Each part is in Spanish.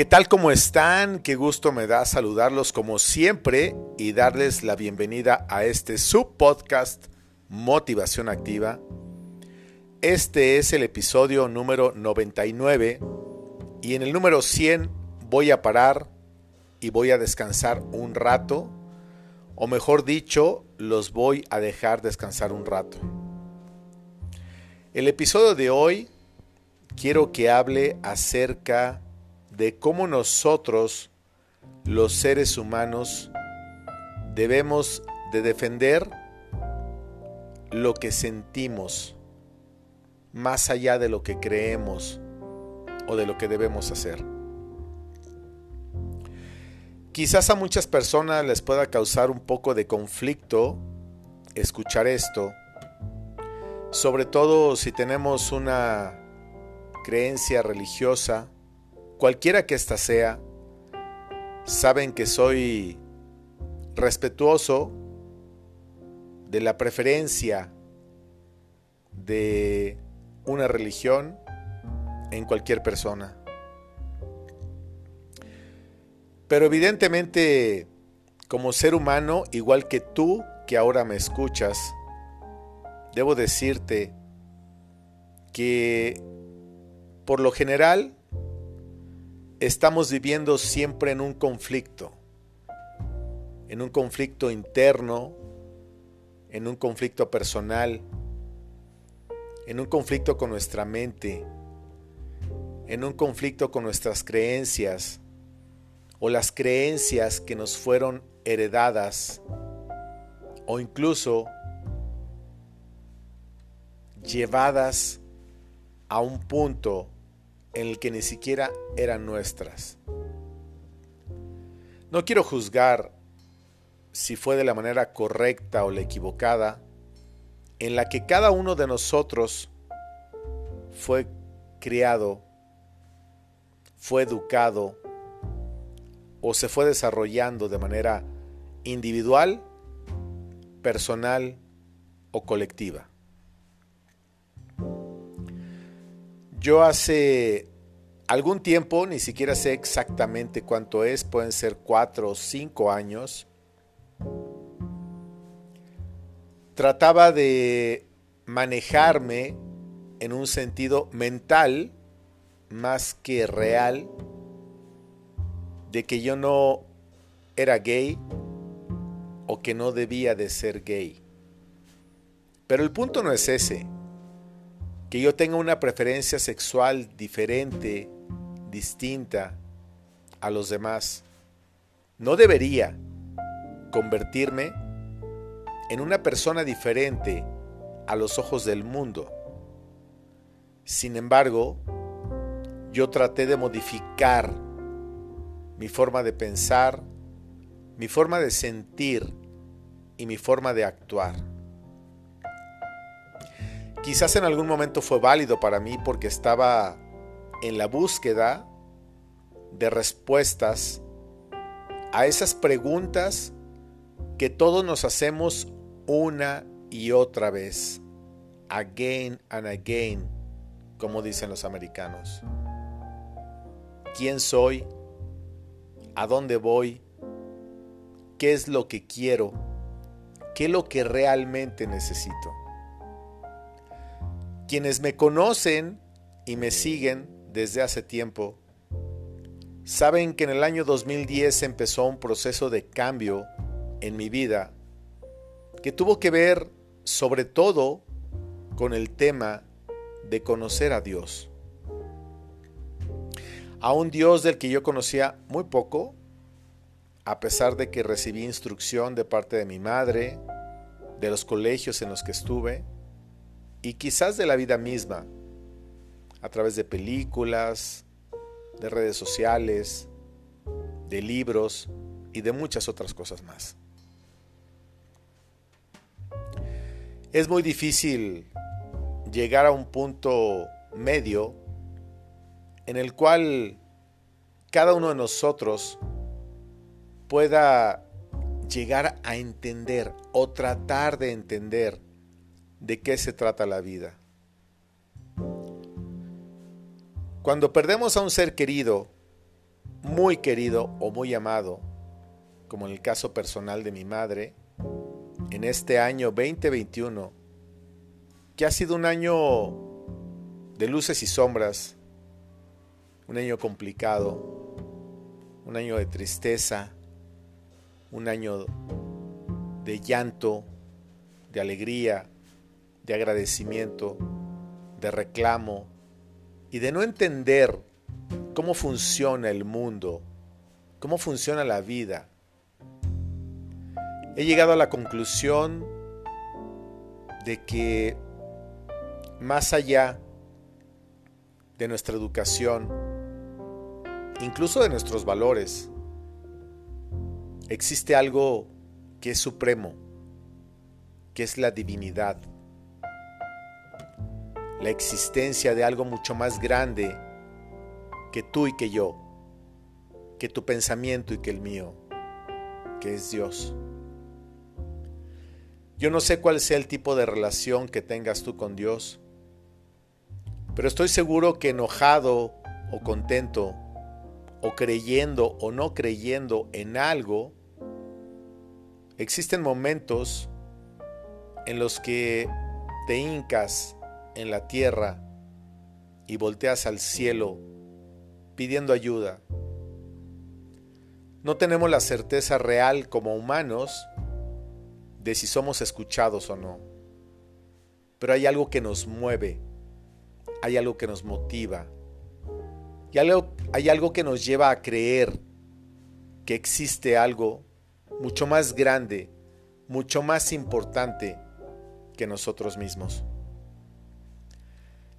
¿Qué tal como están? Qué gusto me da saludarlos como siempre y darles la bienvenida a este subpodcast Motivación Activa. Este es el episodio número 99 y en el número 100 voy a parar y voy a descansar un rato, o mejor dicho, los voy a dejar descansar un rato. El episodio de hoy quiero que hable acerca de cómo nosotros, los seres humanos, debemos de defender lo que sentimos más allá de lo que creemos o de lo que debemos hacer. Quizás a muchas personas les pueda causar un poco de conflicto escuchar esto, sobre todo si tenemos una creencia religiosa cualquiera que ésta sea, saben que soy respetuoso de la preferencia de una religión en cualquier persona. Pero evidentemente, como ser humano, igual que tú que ahora me escuchas, debo decirte que por lo general estamos viviendo siempre en un conflicto, en un conflicto interno, en un conflicto personal, en un conflicto con nuestra mente, en un conflicto con nuestras creencias o las creencias que nos fueron heredadas o incluso llevadas a un punto en el que ni siquiera eran nuestras. No quiero juzgar si fue de la manera correcta o la equivocada en la que cada uno de nosotros fue criado, fue educado o se fue desarrollando de manera individual, personal o colectiva. Yo hace algún tiempo, ni siquiera sé exactamente cuánto es, pueden ser cuatro o cinco años, trataba de manejarme en un sentido mental más que real de que yo no era gay o que no debía de ser gay. Pero el punto no es ese que yo tenga una preferencia sexual diferente, distinta a los demás, no debería convertirme en una persona diferente a los ojos del mundo. Sin embargo, yo traté de modificar mi forma de pensar, mi forma de sentir y mi forma de actuar. Quizás en algún momento fue válido para mí porque estaba en la búsqueda de respuestas a esas preguntas que todos nos hacemos una y otra vez, again and again, como dicen los americanos. ¿Quién soy? ¿A dónde voy? ¿Qué es lo que quiero? ¿Qué es lo que realmente necesito? Quienes me conocen y me siguen desde hace tiempo, saben que en el año 2010 empezó un proceso de cambio en mi vida que tuvo que ver sobre todo con el tema de conocer a Dios. A un Dios del que yo conocía muy poco, a pesar de que recibí instrucción de parte de mi madre, de los colegios en los que estuve, y quizás de la vida misma, a través de películas, de redes sociales, de libros y de muchas otras cosas más. Es muy difícil llegar a un punto medio en el cual cada uno de nosotros pueda llegar a entender o tratar de entender de qué se trata la vida. Cuando perdemos a un ser querido, muy querido o muy amado, como en el caso personal de mi madre, en este año 2021, que ha sido un año de luces y sombras, un año complicado, un año de tristeza, un año de llanto, de alegría, de agradecimiento, de reclamo y de no entender cómo funciona el mundo, cómo funciona la vida. He llegado a la conclusión de que más allá de nuestra educación, incluso de nuestros valores, existe algo que es supremo, que es la divinidad, la existencia de algo mucho más grande que tú y que yo, que tu pensamiento y que el mío, que es Dios. Yo no sé cuál sea el tipo de relación que tengas tú con Dios, pero estoy seguro que enojado o contento, o creyendo o no creyendo en algo, existen momentos en los que te hincas en la tierra y volteas al cielo pidiendo ayuda. No tenemos la certeza real como humanos de si somos escuchados o no. Pero hay algo que nos mueve, hay algo que nos motiva, y hay algo que nos lleva a creer que existe algo mucho más grande, mucho más importante que nosotros mismos.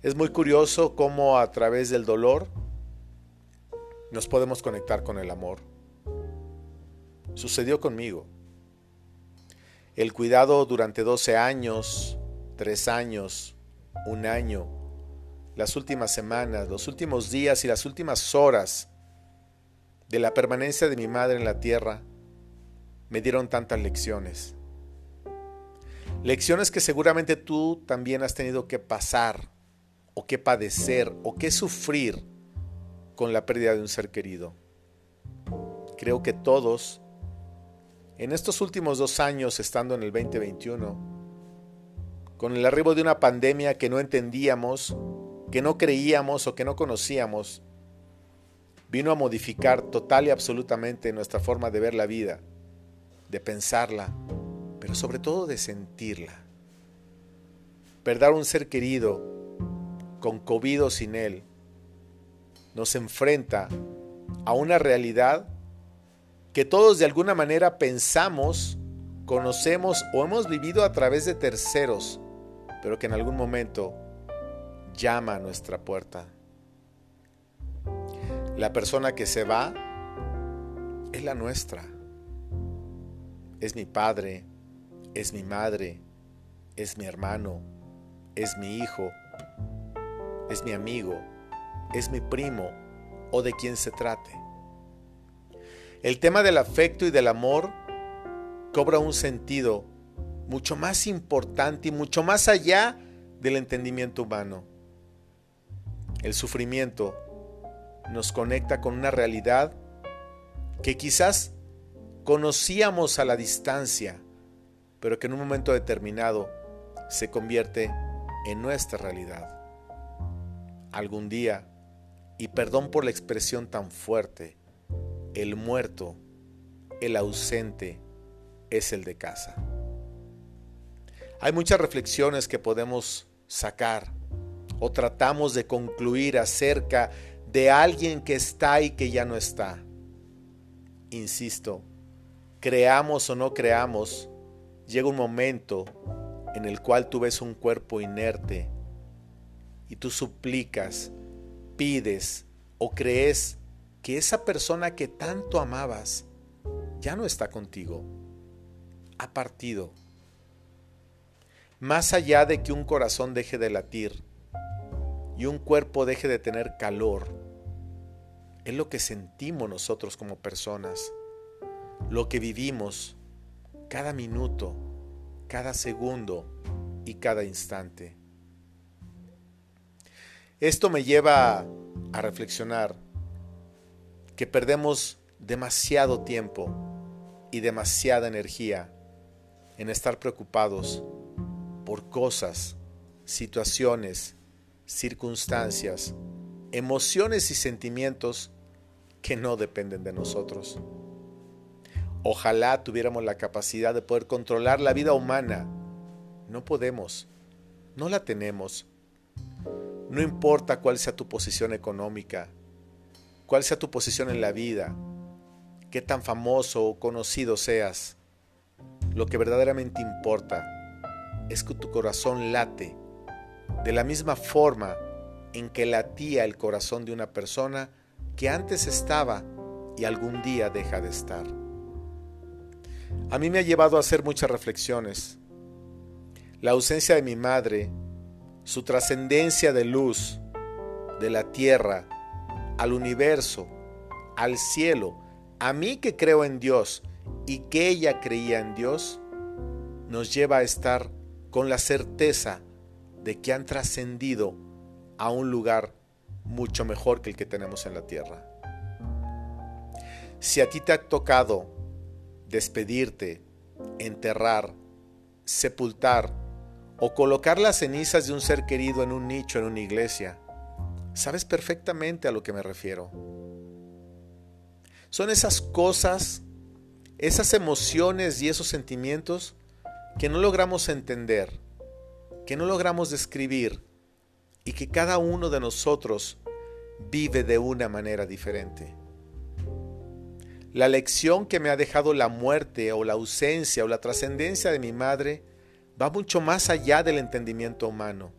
Es muy curioso cómo a través del dolor nos podemos conectar con el amor. Sucedió conmigo. El cuidado durante 12 años, 3 años, un año, las últimas semanas, los últimos días y las últimas horas de la permanencia de mi madre en la tierra me dieron tantas lecciones. Lecciones que seguramente tú también has tenido que pasar o que padecer o que sufrir con la pérdida de un ser querido. Creo que todos, en estos últimos dos años estando en el 2021, con el arribo de una pandemia que no entendíamos, que no creíamos o que no conocíamos, vino a modificar total y absolutamente nuestra forma de ver la vida, de pensarla, pero sobre todo de sentirla. Perder un ser querido, con COVID o sin él, nos enfrenta a una realidad que todos de alguna manera pensamos, conocemos o hemos vivido a través de terceros, pero que en algún momento llama a nuestra puerta. La persona que se va es la nuestra. Es mi padre, es mi madre, es mi hermano, es mi hijo, es mi amigo, es mi primo o de quien se trate. El tema del afecto y del amor cobra un sentido mucho más importante y mucho más allá del entendimiento humano. El sufrimiento nos conecta con una realidad que quizás conocíamos a la distancia, pero que en un momento determinado se convierte en nuestra realidad. Algún día y perdón por la expresión tan fuerte, el muerto, el ausente, es el de casa. Hay muchas reflexiones que podemos sacar o tratamos de concluir acerca de alguien que está y que ya no está. Insisto, creamos o no creamos, llega un momento en el cual tú ves un cuerpo inerte y tú suplicas pides o crees que esa persona que tanto amabas ya no está contigo, ha partido. Más allá de que un corazón deje de latir y un cuerpo deje de tener calor, es lo que sentimos nosotros como personas, lo que vivimos cada minuto, cada segundo y cada instante. Esto me lleva a reflexionar que perdemos demasiado tiempo y demasiada energía en estar preocupados por cosas, situaciones, circunstancias, emociones y sentimientos que no dependen de nosotros. Ojalá tuviéramos la capacidad de poder controlar la vida humana. No podemos, no la tenemos. No importa cuál sea tu posición económica, cuál sea tu posición en la vida, qué tan famoso o conocido seas. Lo que verdaderamente importa es que tu corazón late de la misma forma en que latía el corazón de una persona que antes estaba y algún día deja de estar. A mí me ha llevado a hacer muchas reflexiones. La ausencia de mi madre, su trascendencia de luz, de la tierra, al universo, al cielo, a mí que creo en Dios y que ella creía en Dios, nos lleva a estar con la certeza de que han trascendido a un lugar mucho mejor que el que tenemos en la tierra. Si a ti te ha tocado despedirte, enterrar, sepultar o colocar las cenizas de un ser querido en un nicho en una iglesia, sabes perfectamente a lo que me refiero. Son esas cosas, esas emociones y esos sentimientos que no logramos entender, que no logramos describir y que cada uno de nosotros vive de una manera diferente. La lección que me ha dejado la muerte o la ausencia o la trascendencia de mi madre va mucho más allá del entendimiento humano.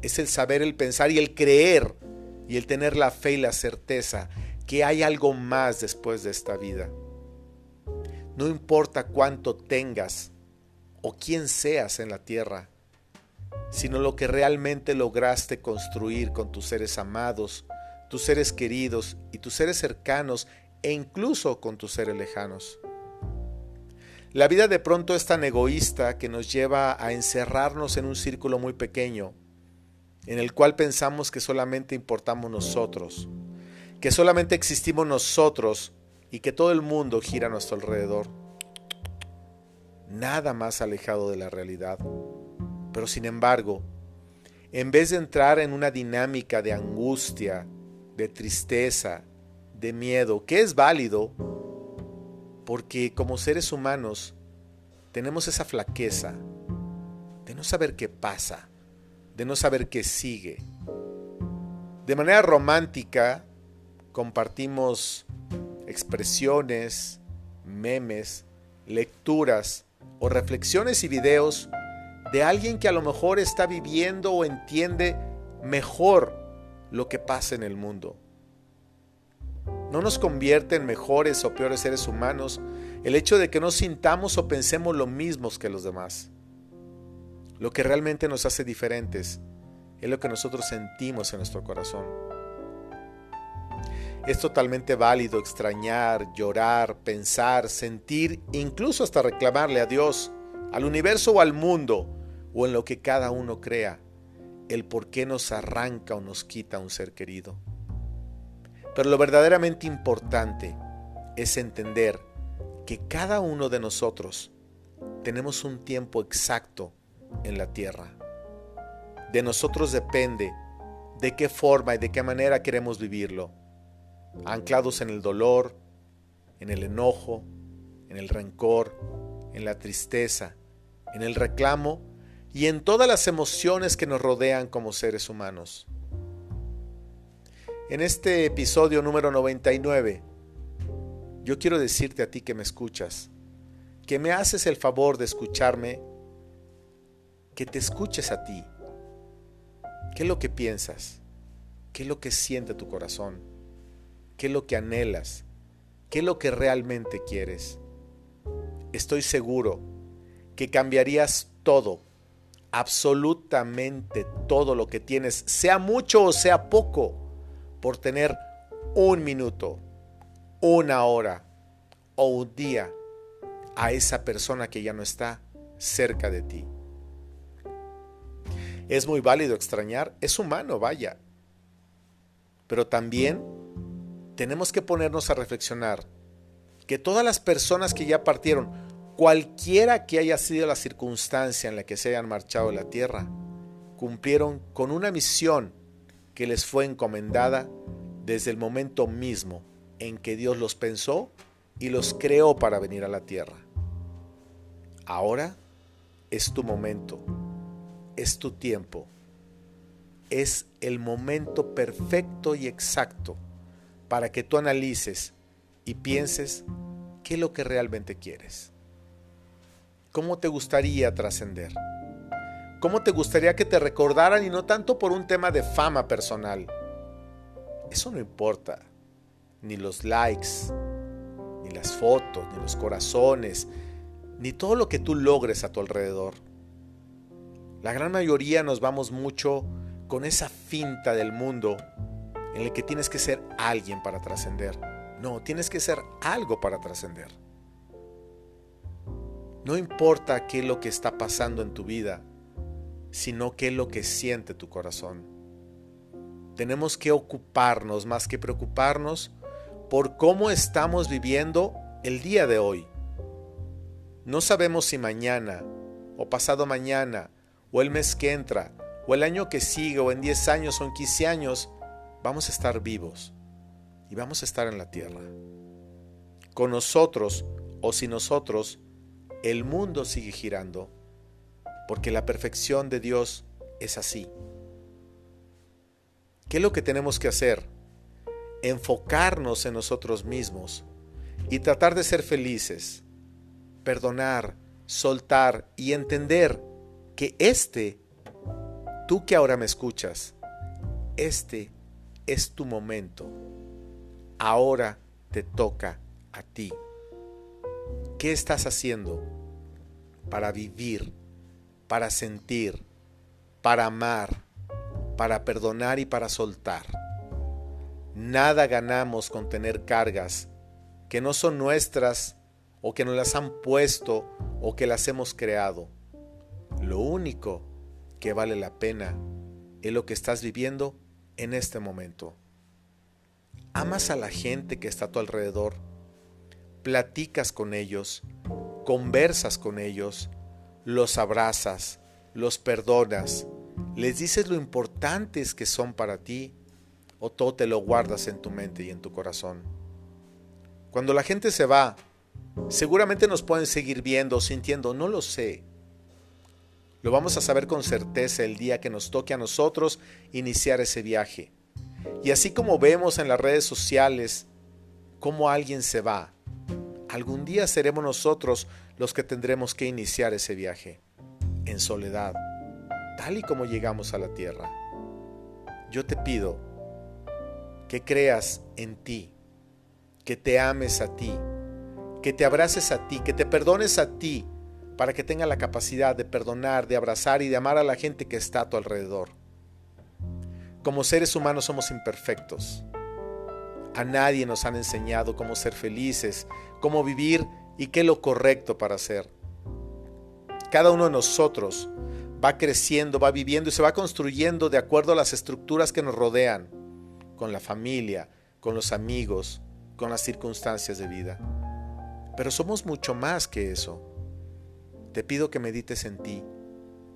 Es el saber, el pensar y el creer y el tener la fe y la certeza que hay algo más después de esta vida. No importa cuánto tengas o quién seas en la tierra, sino lo que realmente lograste construir con tus seres amados, tus seres queridos y tus seres cercanos e incluso con tus seres lejanos. La vida de pronto es tan egoísta que nos lleva a encerrarnos en un círculo muy pequeño, en el cual pensamos que solamente importamos nosotros, que solamente existimos nosotros y que todo el mundo gira a nuestro alrededor. Nada más alejado de la realidad. Pero sin embargo, en vez de entrar en una dinámica de angustia, de tristeza, de miedo, que es válido, porque como seres humanos tenemos esa flaqueza de no saber qué pasa, de no saber qué sigue. De manera romántica compartimos expresiones, memes, lecturas o reflexiones y videos de alguien que a lo mejor está viviendo o entiende mejor lo que pasa en el mundo. No nos convierte en mejores o peores seres humanos el hecho de que no sintamos o pensemos lo mismos que los demás. Lo que realmente nos hace diferentes es lo que nosotros sentimos en nuestro corazón. Es totalmente válido extrañar, llorar, pensar, sentir, incluso hasta reclamarle a Dios, al universo o al mundo o en lo que cada uno crea, el por qué nos arranca o nos quita un ser querido. Pero lo verdaderamente importante es entender que cada uno de nosotros tenemos un tiempo exacto en la tierra. De nosotros depende de qué forma y de qué manera queremos vivirlo, anclados en el dolor, en el enojo, en el rencor, en la tristeza, en el reclamo y en todas las emociones que nos rodean como seres humanos. En este episodio número 99, yo quiero decirte a ti que me escuchas, que me haces el favor de escucharme, que te escuches a ti. ¿Qué es lo que piensas? ¿Qué es lo que siente tu corazón? ¿Qué es lo que anhelas? ¿Qué es lo que realmente quieres? Estoy seguro que cambiarías todo absolutamente todo lo que tienes, sea mucho o sea poco, por tener un minuto, una hora o un día a esa persona que ya no está cerca de ti. Es muy válido extrañar, es humano, vaya. Pero también tenemos que ponernos a reflexionar que todas las personas que ya partieron, cualquiera que haya sido la circunstancia en la que se hayan marchado de la tierra, cumplieron con una misión que les fue encomendada desde el momento mismo en que Dios los pensó y los creó para venir a la tierra. Ahora es tu momento, es tu tiempo, es el momento perfecto y exacto para que tú analices y pienses qué es lo que realmente quieres. ¿Cómo te gustaría trascender? ¿Cómo te gustaría que te recordaran y no tanto por un tema de fama personal? Eso no importa. Ni los likes, ni las fotos, ni los corazones, ni todo lo que tú logres a tu alrededor. La gran mayoría nos vamos mucho con esa finta del mundo en el que tienes que ser alguien para trascender. No, tienes que ser algo para trascender. No importa qué es lo que está pasando en tu vida, sino qué es lo que siente tu corazón. Tenemos que ocuparnos más que preocuparnos por cómo estamos viviendo el día de hoy. No sabemos si mañana, o pasado mañana, o el mes que entra, o el año que sigue, o en 10 años, o en 15 años, vamos a estar vivos y vamos a estar en la tierra. Con nosotros o sin nosotros, el mundo sigue girando, porque la perfección de Dios es así. ¿Qué es lo que tenemos que hacer? Enfocarnos en nosotros mismos y tratar de ser felices, perdonar, soltar y entender que este, tú que ahora me escuchas, este es tu momento. Ahora te toca a ti. ¿Qué estás haciendo para vivir, para sentir, para amar, para perdonar y para soltar? Nada ganamos con tener cargas que no son nuestras o que nos las han puesto o que las hemos creado. Lo único que vale la pena es lo que estás viviendo en este momento. Amas a la gente que está a tu alrededor, platicas con ellos, conversas con ellos, los abrazas, los perdonas, les dices lo importantes que son para ti o todo te lo guardas en tu mente y en tu corazón. Cuando la gente se va, seguramente nos pueden seguir viendo, sintiendo, no lo sé. Lo vamos a saber con certeza el día que nos toque a nosotros iniciar ese viaje. Y así como vemos en las redes sociales cómo alguien se va, algún día seremos nosotros los que tendremos que iniciar ese viaje, en soledad, tal y como llegamos a la tierra. Yo te pido que creas en ti, que te ames a ti, que te abraces a ti, que te perdones a ti, para que tenga la capacidad de perdonar, de abrazar y de amar a la gente que está a tu alrededor. Como seres humanos somos imperfectos. A nadie nos han enseñado cómo ser felices, cómo vivir y qué es lo correcto para hacer. Cada uno de nosotros va creciendo, va viviendo y se va construyendo de acuerdo a las estructuras que nos rodean, con la familia, con los amigos, con las circunstancias de vida. Pero somos mucho más que eso. Te pido que medites en ti,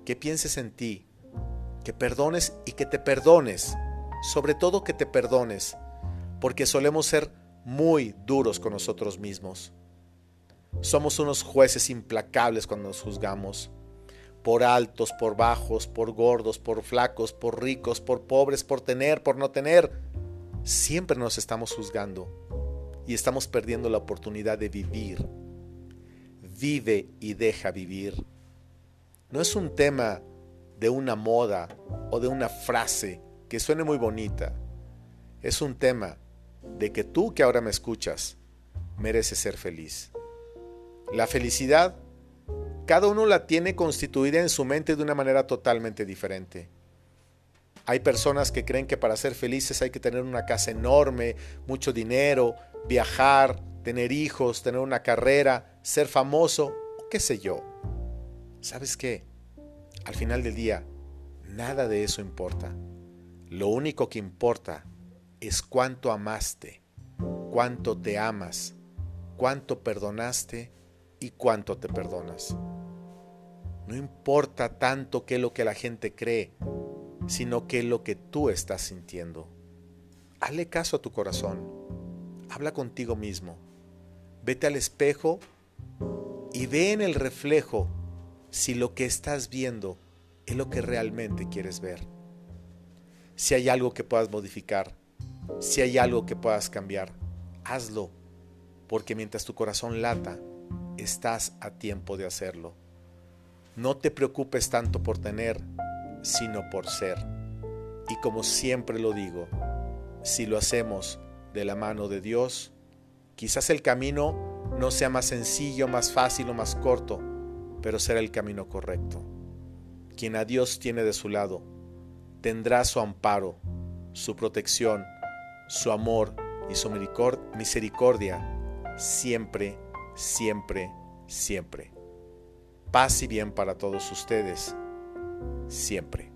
que pienses en ti, que perdones y que te perdones, sobre todo que te perdones, porque solemos ser muy duros con nosotros mismos. Somos unos jueces implacables cuando nos juzgamos, por altos, por bajos, por gordos, por flacos, por ricos, por pobres, por tener, por no tener. Siempre nos estamos juzgando y estamos perdiendo la oportunidad de vivir. Vive y deja vivir. No es un tema de una moda o de una frase que suene muy bonita. Es un tema de que tú que ahora me escuchas mereces ser feliz. La felicidad, cada uno la tiene constituida en su mente de una manera totalmente diferente. Hay personas que creen que para ser felices hay que tener una casa enorme, mucho dinero, viajar, tener hijos, tener una carrera, ser famoso, o qué sé yo. ¿Sabes qué? Al final del día, nada de eso importa. Lo único que importa es cuánto amaste, cuánto te amas, cuánto perdonaste y cuánto te perdonas. No importa tanto qué es lo que la gente cree, sino qué es lo que tú estás sintiendo. Hazle caso a tu corazón. Habla contigo mismo. Vete al espejo y ve en el reflejo si lo que estás viendo es lo que realmente quieres ver. Si hay algo que puedas modificar, si hay algo que puedas cambiar, hazlo, porque mientras tu corazón lata, estás a tiempo de hacerlo. No te preocupes tanto por tener, sino por ser. Y como siempre lo digo, si lo hacemos de la mano de Dios, quizás el camino no sea más sencillo, más fácil o más corto, pero será el camino correcto. Quien a Dios tiene de su lado, tendrá su amparo, su protección, su amor y su misericordia siempre, siempre, siempre. Paz y bien para todos ustedes, siempre.